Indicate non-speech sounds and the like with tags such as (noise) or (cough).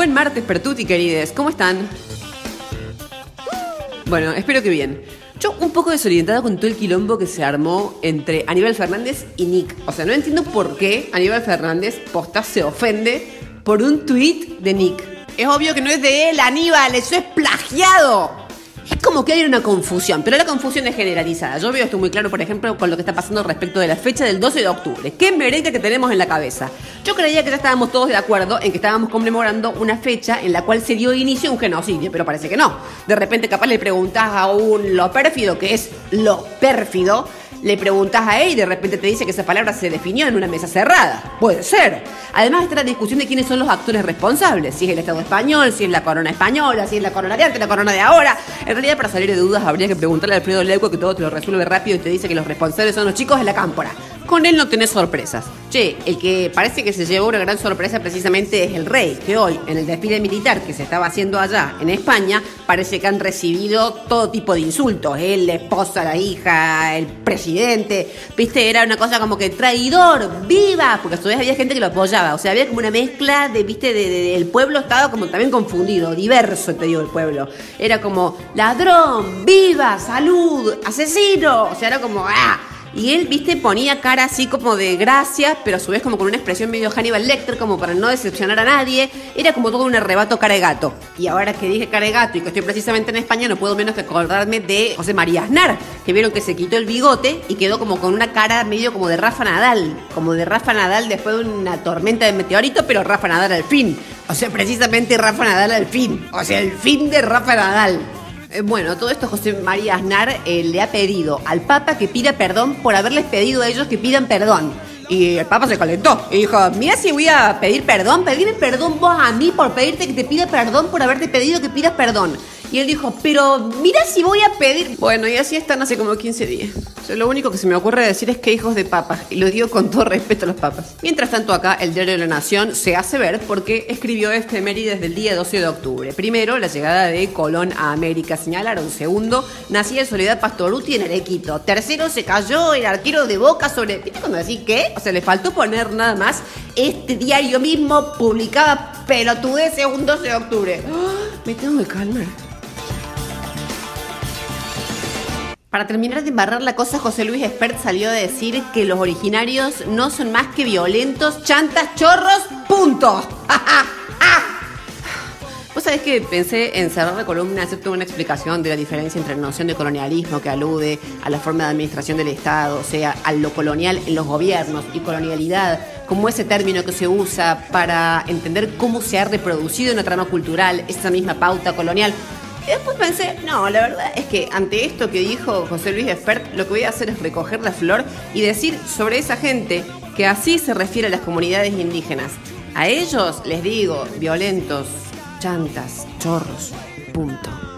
Buen martes, Pertuti, querides. ¿Cómo están? Bueno, espero que bien. Yo un poco desorientada con todo el quilombo que se armó entre Aníbal Fernández y Nick. O sea, no entiendo por qué Aníbal Fernández posta se ofende por un tuit de Nick. Es obvio que no es de él, Aníbal, eso es plagiado. Es como que hay una confusión, pero la confusión es generalizada. Yo veo esto muy claro, por ejemplo, con lo que está pasando respecto de la fecha del 12 de octubre. ¿Qué merengue que tenemos en la cabeza? Yo creía que ya estábamos todos de acuerdo en que estábamos conmemorando una fecha en la cual se dio inicio a un genocidio, pero parece que no. De repente capaz le preguntas a un lo pérfido, que es lo pérfido, le preguntas a él y de repente te dice que esa palabra se definió en una mesa cerrada. Puede ser. Además está la discusión de quiénes son los actores responsables, si es el Estado español, si es la corona española, si es la corona de antes, la corona de ahora. En realidad para salir de dudas habría que preguntarle a Alfredo Leuco que todo te lo resuelve rápido y te dice que los responsables son los chicos de la cámpora. Con él no tenés sorpresas. Che, el que parece que se llevó una gran sorpresa precisamente es el rey, que hoy, en el desfile militar que se estaba haciendo allá en España, parece que han recibido todo tipo de insultos. Él, la esposa, la hija, el presidente. Viste, era una cosa como que traidor, viva, porque a su vez había gente que lo apoyaba. O sea, había como una mezcla de, viste, el pueblo estaba como también confundido, diverso, te digo, el pueblo. Era como ladrón, viva, salud, asesino. O sea, era como, ¡ah! Y él, viste, ponía cara así como de gracia, pero a su vez como con una expresión medio Hannibal Lecter, como para no decepcionar a nadie. Era como todo un arrebato cara de gato. Y ahora que dije cara de gato y que estoy precisamente en España, no puedo menos que acordarme de José María Aznar, que vieron que se quitó el bigote y quedó como con una cara medio como de Rafa Nadal. Como de Rafa Nadal después de una tormenta de meteorito, pero Rafa Nadal al fin. O sea, precisamente Rafa Nadal al fin. O sea, el fin de Rafa Nadal. Eh, bueno, todo esto José María Aznar eh, le ha pedido al Papa que pida perdón por haberles pedido a ellos que pidan perdón. Y el Papa se calentó y dijo, mira si voy a pedir perdón, pedirme perdón vos a mí por pedirte que te pida perdón por haberte pedido que pidas perdón. Y él dijo, pero mira si voy a pedir... Bueno, y así están hace como 15 días. lo único que se me ocurre decir es que hijos de papas, y lo digo con todo respeto a los papas. Mientras tanto acá, el diario de la Nación se hace ver porque escribió este desde el día 12 de octubre. Primero, la llegada de Colón a América, señalaron. Segundo, nacía Soledad Pastoruti en Arequito. Tercero, se cayó el arquero de Boca sobre... ¿Viste cuando decís qué? O sea, le faltó poner nada más. Este diario mismo publicaba pelotudeces un 12 de octubre. ¡Ah! Me tengo que calmar. Para terminar de embarrar la cosa, José Luis Espert salió a decir que los originarios no son más que violentos, chantas, chorros, punto. (laughs) Vos sabés que pensé en cerrar la columna, hacer una explicación de la diferencia entre la noción de colonialismo que alude a la forma de administración del Estado, o sea, a lo colonial en los gobiernos y colonialidad como ese término que se usa para entender cómo se ha reproducido en la trama cultural esa misma pauta colonial. Y después pensé, no, la verdad es que ante esto que dijo José Luis Espert, lo que voy a hacer es recoger la flor y decir sobre esa gente que así se refiere a las comunidades indígenas. A ellos les digo violentos, chantas, chorros, punto.